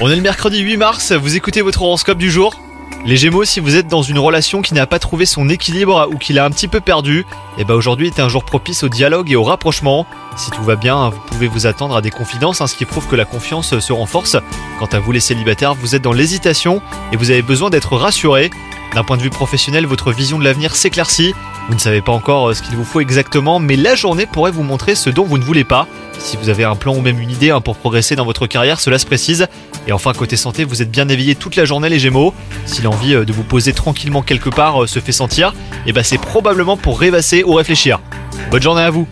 On est le mercredi 8 mars, vous écoutez votre horoscope du jour? Les Gémeaux, si vous êtes dans une relation qui n'a pas trouvé son équilibre ou qui l'a un petit peu perdu, et ben aujourd'hui est un jour propice au dialogue et au rapprochement. Si tout va bien, vous pouvez vous attendre à des confidences, hein, ce qui prouve que la confiance se renforce. Quant à vous les célibataires, vous êtes dans l'hésitation et vous avez besoin d'être rassuré. D'un point de vue professionnel, votre vision de l'avenir s'éclaircit. Vous ne savez pas encore euh, ce qu'il vous faut exactement, mais la journée pourrait vous montrer ce dont vous ne voulez pas. Si vous avez un plan ou même une idée hein, pour progresser dans votre carrière, cela se précise. Et enfin, côté santé, vous êtes bien éveillé toute la journée, les Gémeaux. Si l'envie euh, de vous poser tranquillement quelque part euh, se fait sentir, et ben c'est probablement pour rêvasser ou réfléchir. Bonne journée à vous